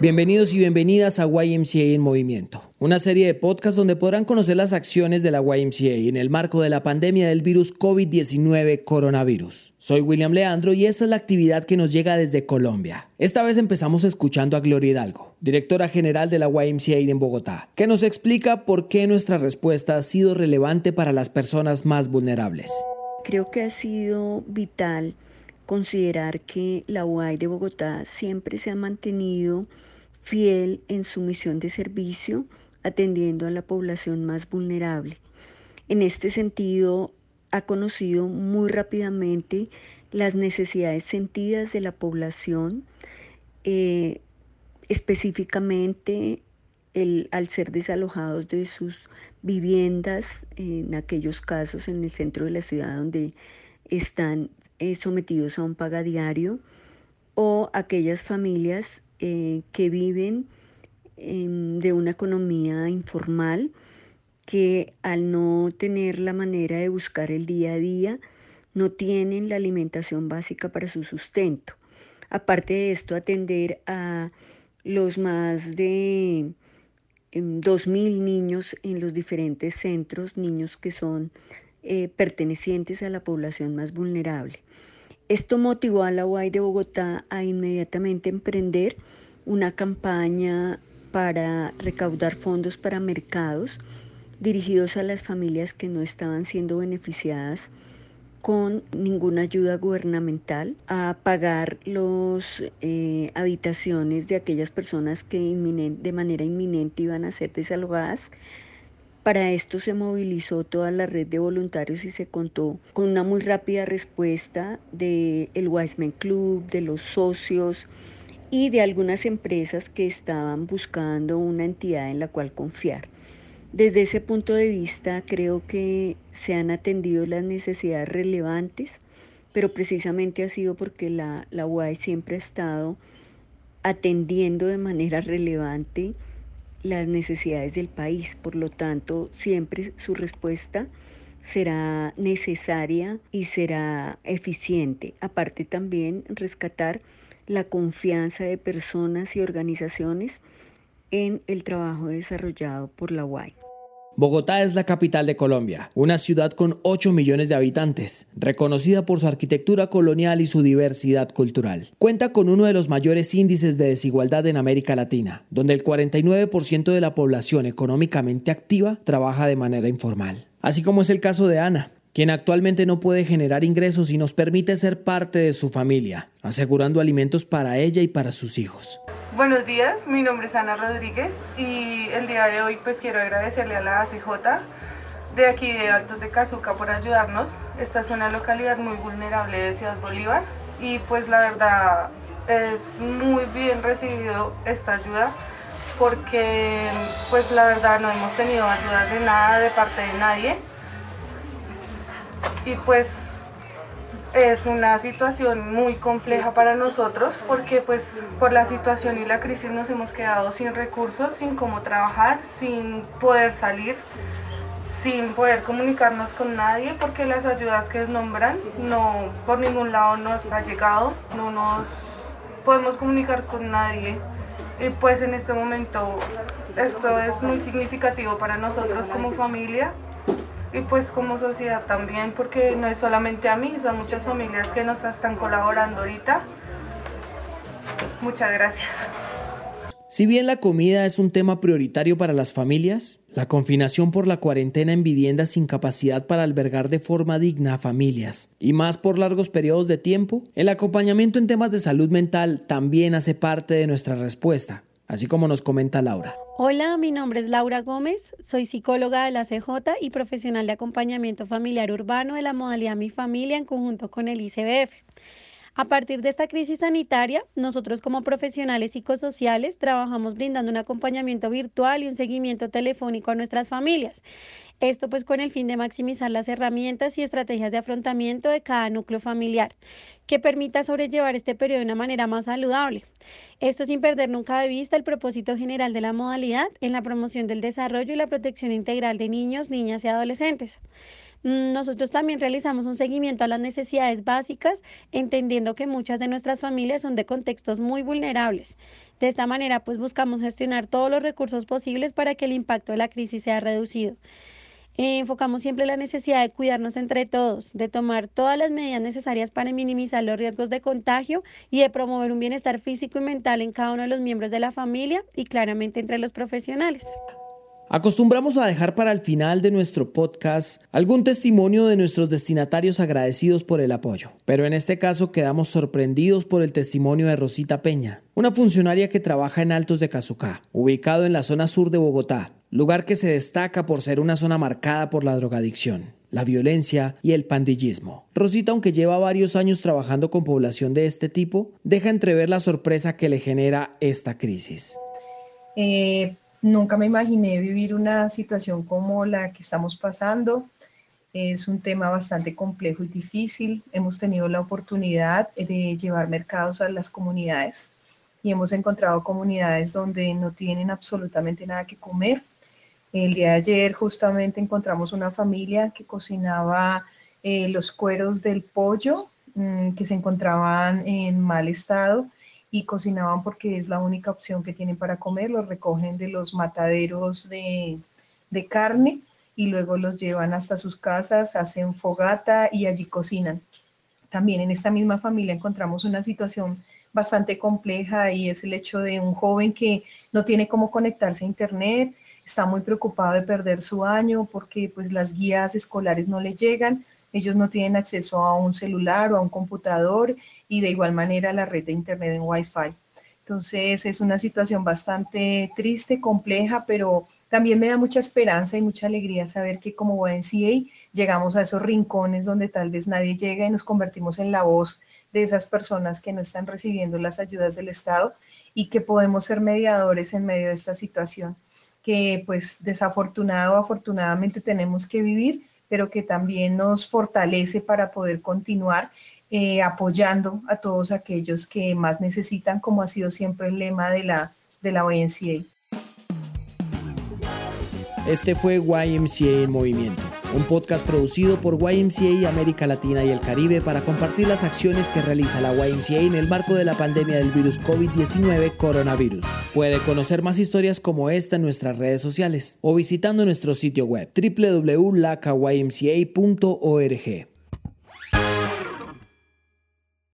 Bienvenidos y bienvenidas a YMCA en Movimiento, una serie de podcasts donde podrán conocer las acciones de la YMCA en el marco de la pandemia del virus COVID-19 coronavirus. Soy William Leandro y esta es la actividad que nos llega desde Colombia. Esta vez empezamos escuchando a Gloria Hidalgo, directora general de la YMCA en Bogotá, que nos explica por qué nuestra respuesta ha sido relevante para las personas más vulnerables. Creo que ha sido vital considerar que la UAI de Bogotá siempre se ha mantenido fiel en su misión de servicio, atendiendo a la población más vulnerable. En este sentido, ha conocido muy rápidamente las necesidades sentidas de la población, eh, específicamente al ser desalojados de sus viviendas, en aquellos casos en el centro de la ciudad donde están eh, sometidos a un pagadiario o aquellas familias eh, que viven de una economía informal que al no tener la manera de buscar el día a día, no tienen la alimentación básica para su sustento. Aparte de esto, atender a los más de 2.000 em, niños en los diferentes centros, niños que son eh, pertenecientes a la población más vulnerable. Esto motivó a la UAI de Bogotá a inmediatamente emprender una campaña para recaudar fondos para mercados dirigidos a las familias que no estaban siendo beneficiadas con ninguna ayuda gubernamental a pagar las eh, habitaciones de aquellas personas que de manera inminente iban a ser desalojadas para esto se movilizó toda la red de voluntarios y se contó con una muy rápida respuesta del el Wiseman Club, de los socios y de algunas empresas que estaban buscando una entidad en la cual confiar. Desde ese punto de vista creo que se han atendido las necesidades relevantes, pero precisamente ha sido porque la, la UAE siempre ha estado atendiendo de manera relevante las necesidades del país. Por lo tanto, siempre su respuesta será necesaria y será eficiente. Aparte también rescatar la confianza de personas y organizaciones en el trabajo desarrollado por la UAI. Bogotá es la capital de Colombia, una ciudad con 8 millones de habitantes, reconocida por su arquitectura colonial y su diversidad cultural. Cuenta con uno de los mayores índices de desigualdad en América Latina, donde el 49% de la población económicamente activa trabaja de manera informal. Así como es el caso de Ana, quien actualmente no puede generar ingresos y nos permite ser parte de su familia, asegurando alimentos para ella y para sus hijos. Buenos días, mi nombre es Ana Rodríguez y el día de hoy pues quiero agradecerle a la ACJ de aquí de Altos de Cazuca por ayudarnos. Esta es una localidad muy vulnerable de Ciudad Bolívar y pues la verdad es muy bien recibido esta ayuda porque pues la verdad no hemos tenido ayuda de nada de parte de nadie y pues es una situación muy compleja para nosotros porque pues por la situación y la crisis nos hemos quedado sin recursos, sin cómo trabajar, sin poder salir, sin poder comunicarnos con nadie porque las ayudas que nombran no por ningún lado nos ha llegado, no nos podemos comunicar con nadie. Y pues en este momento esto es muy significativo para nosotros como familia y pues como sociedad también, porque no es solamente a mí, son muchas familias que nos están colaborando ahorita. Muchas gracias. Si bien la comida es un tema prioritario para las familias, la confinación por la cuarentena en viviendas sin capacidad para albergar de forma digna a familias, y más por largos periodos de tiempo, el acompañamiento en temas de salud mental también hace parte de nuestra respuesta, así como nos comenta Laura. Hola, mi nombre es Laura Gómez, soy psicóloga de la CJ y profesional de acompañamiento familiar urbano de la modalidad Mi Familia en conjunto con el ICBF. A partir de esta crisis sanitaria, nosotros como profesionales psicosociales trabajamos brindando un acompañamiento virtual y un seguimiento telefónico a nuestras familias. Esto pues con el fin de maximizar las herramientas y estrategias de afrontamiento de cada núcleo familiar, que permita sobrellevar este periodo de una manera más saludable. Esto sin perder nunca de vista el propósito general de la modalidad en la promoción del desarrollo y la protección integral de niños, niñas y adolescentes. Nosotros también realizamos un seguimiento a las necesidades básicas, entendiendo que muchas de nuestras familias son de contextos muy vulnerables. De esta manera, pues buscamos gestionar todos los recursos posibles para que el impacto de la crisis sea reducido. enfocamos siempre la necesidad de cuidarnos entre todos, de tomar todas las medidas necesarias para minimizar los riesgos de contagio y de promover un bienestar físico y mental en cada uno de los miembros de la familia y claramente entre los profesionales. Acostumbramos a dejar para el final de nuestro podcast algún testimonio de nuestros destinatarios agradecidos por el apoyo, pero en este caso quedamos sorprendidos por el testimonio de Rosita Peña, una funcionaria que trabaja en Altos de Cazucá, ubicado en la zona sur de Bogotá, lugar que se destaca por ser una zona marcada por la drogadicción la violencia y el pandillismo. Rosita, aunque lleva varios años trabajando con población de este tipo, deja entrever la sorpresa que le genera esta crisis. Eh, Nunca me imaginé vivir una situación como la que estamos pasando. Es un tema bastante complejo y difícil. Hemos tenido la oportunidad de llevar mercados a las comunidades y hemos encontrado comunidades donde no tienen absolutamente nada que comer. El día de ayer justamente encontramos una familia que cocinaba eh, los cueros del pollo mm, que se encontraban en mal estado y cocinaban porque es la única opción que tienen para comer, los recogen de los mataderos de, de carne y luego los llevan hasta sus casas, hacen fogata y allí cocinan. También en esta misma familia encontramos una situación bastante compleja y es el hecho de un joven que no tiene cómo conectarse a internet, está muy preocupado de perder su año porque pues las guías escolares no le llegan, ellos no tienen acceso a un celular o a un computador y de igual manera a la red de Internet en Wi-Fi. Entonces es una situación bastante triste, compleja, pero también me da mucha esperanza y mucha alegría saber que como YMCA llegamos a esos rincones donde tal vez nadie llega y nos convertimos en la voz de esas personas que no están recibiendo las ayudas del Estado y que podemos ser mediadores en medio de esta situación que pues desafortunado afortunadamente tenemos que vivir, pero que también nos fortalece para poder continuar eh, apoyando a todos aquellos que más necesitan, como ha sido siempre el lema de la, de la ONCA. Este fue YMCA en Movimiento, un podcast producido por YMCA América Latina y el Caribe para compartir las acciones que realiza la YMCA en el marco de la pandemia del virus COVID-19 coronavirus. Puede conocer más historias como esta en nuestras redes sociales o visitando nuestro sitio web www.lacaymca.org.